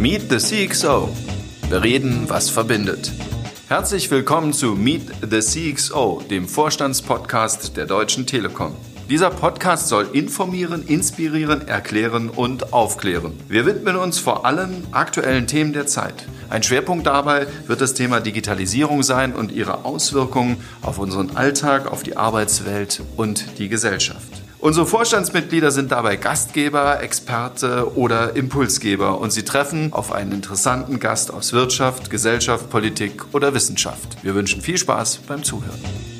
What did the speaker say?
Meet the CXO. Wir reden, was verbindet. Herzlich willkommen zu Meet the CXO, dem Vorstandspodcast der Deutschen Telekom. Dieser Podcast soll informieren, inspirieren, erklären und aufklären. Wir widmen uns vor allem aktuellen Themen der Zeit. Ein Schwerpunkt dabei wird das Thema Digitalisierung sein und ihre Auswirkungen auf unseren Alltag, auf die Arbeitswelt und die Gesellschaft. Unsere Vorstandsmitglieder sind dabei Gastgeber, Experte oder Impulsgeber und sie treffen auf einen interessanten Gast aus Wirtschaft, Gesellschaft, Politik oder Wissenschaft. Wir wünschen viel Spaß beim Zuhören.